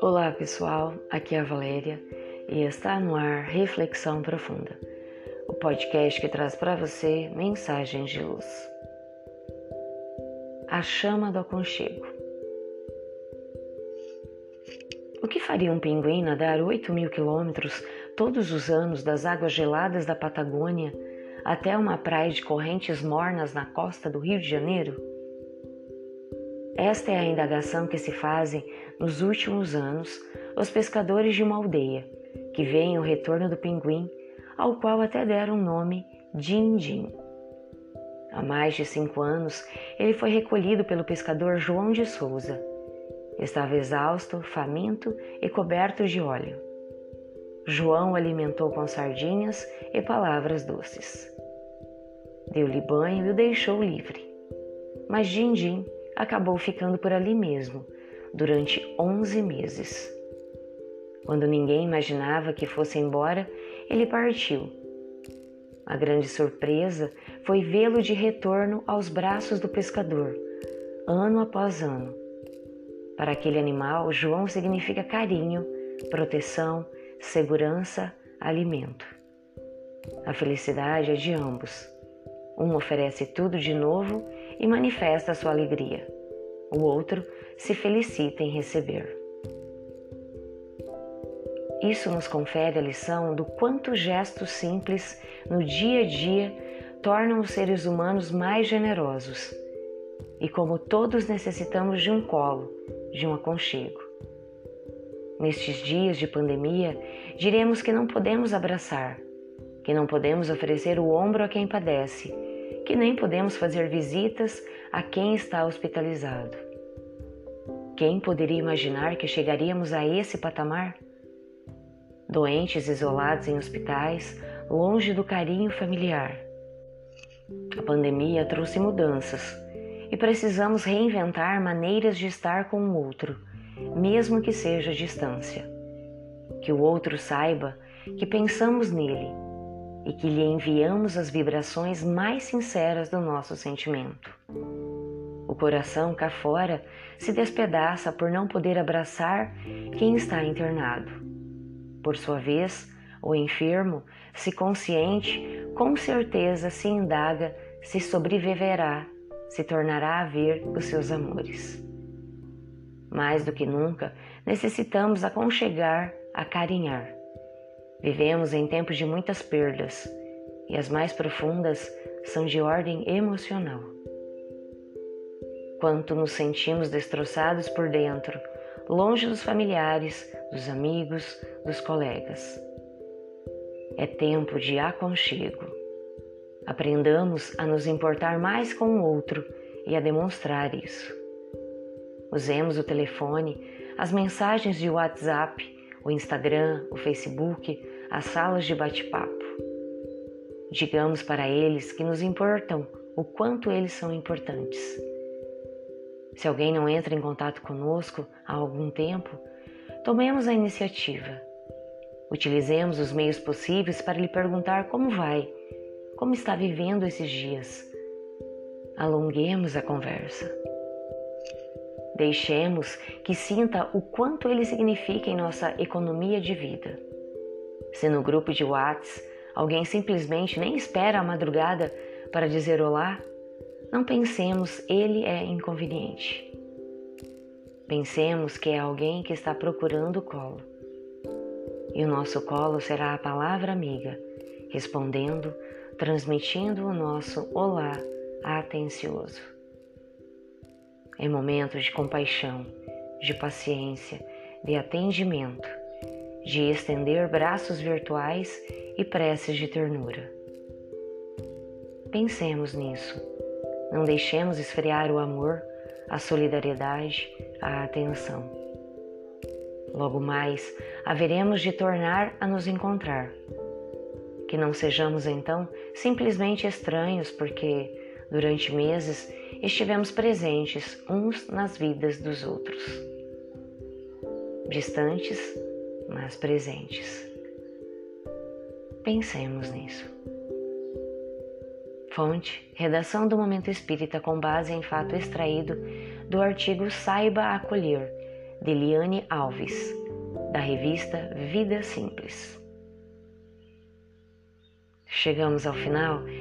Olá pessoal, aqui é a Valéria e está no ar Reflexão Profunda, o podcast que traz para você mensagens de luz. A chama do aconchego. O que faria um pinguim nadar 8 mil quilômetros todos os anos das águas geladas da Patagônia até uma praia de correntes mornas na costa do Rio de Janeiro? Esta é a indagação que se fazem nos últimos anos os pescadores de uma aldeia, que veem o retorno do pinguim, ao qual até deram o nome Din-Din. Há mais de cinco anos, ele foi recolhido pelo pescador João de Souza. Estava exausto, faminto e coberto de óleo. João o alimentou com sardinhas e palavras doces. Deu-lhe banho e o deixou livre. Mas Din-Din acabou ficando por ali mesmo, durante 11 meses. Quando ninguém imaginava que fosse embora, ele partiu. A grande surpresa foi vê-lo de retorno aos braços do pescador, ano após ano. Para aquele animal, João significa carinho, proteção, segurança, alimento. A felicidade é de ambos. Um oferece tudo de novo e manifesta sua alegria. O outro se felicita em receber. Isso nos confere a lição do quanto gestos simples no dia a dia tornam os seres humanos mais generosos e como todos necessitamos de um colo, de um aconchego. Nestes dias de pandemia, diremos que não podemos abraçar, que não podemos oferecer o ombro a quem padece, que nem podemos fazer visitas a quem está hospitalizado. Quem poderia imaginar que chegaríamos a esse patamar? Doentes isolados em hospitais, longe do carinho familiar. A pandemia trouxe mudanças e precisamos reinventar maneiras de estar com o outro, mesmo que seja à distância. Que o outro saiba que pensamos nele e que lhe enviamos as vibrações mais sinceras do nosso sentimento. O coração cá fora se despedaça por não poder abraçar quem está internado. Por sua vez, o enfermo, se consciente, com certeza se indaga se sobreviverá, se tornará a ver os seus amores. Mais do que nunca, necessitamos aconchegar, acarinhar. Vivemos em tempos de muitas perdas e as mais profundas são de ordem emocional quanto nos sentimos destroçados por dentro, longe dos familiares, dos amigos, dos colegas. É tempo de aconchego. Aprendamos a nos importar mais com o outro e a demonstrar isso. Usemos o telefone, as mensagens de WhatsApp, o Instagram, o Facebook, as salas de bate-papo. Digamos para eles que nos importam o quanto eles são importantes se alguém não entra em contato conosco há algum tempo, tomemos a iniciativa. Utilizemos os meios possíveis para lhe perguntar como vai, como está vivendo esses dias. Alonguemos a conversa. Deixemos que sinta o quanto ele significa em nossa economia de vida. Se no grupo de Whats alguém simplesmente nem espera a madrugada para dizer olá, não pensemos ele é inconveniente. Pensemos que é alguém que está procurando o colo. E o nosso colo será a palavra amiga, respondendo, transmitindo o nosso olá atencioso. É momento de compaixão, de paciência, de atendimento, de estender braços virtuais e preces de ternura. Pensemos nisso não deixemos esfriar o amor, a solidariedade, a atenção. Logo mais, haveremos de tornar a nos encontrar. Que não sejamos então simplesmente estranhos porque, durante meses, estivemos presentes uns nas vidas dos outros. Distantes, mas presentes. Pensemos nisso. Fonte: Redação do Momento Espírita com base em fato extraído do artigo Saiba Acolher, de Liane Alves, da revista Vida Simples. Chegamos ao final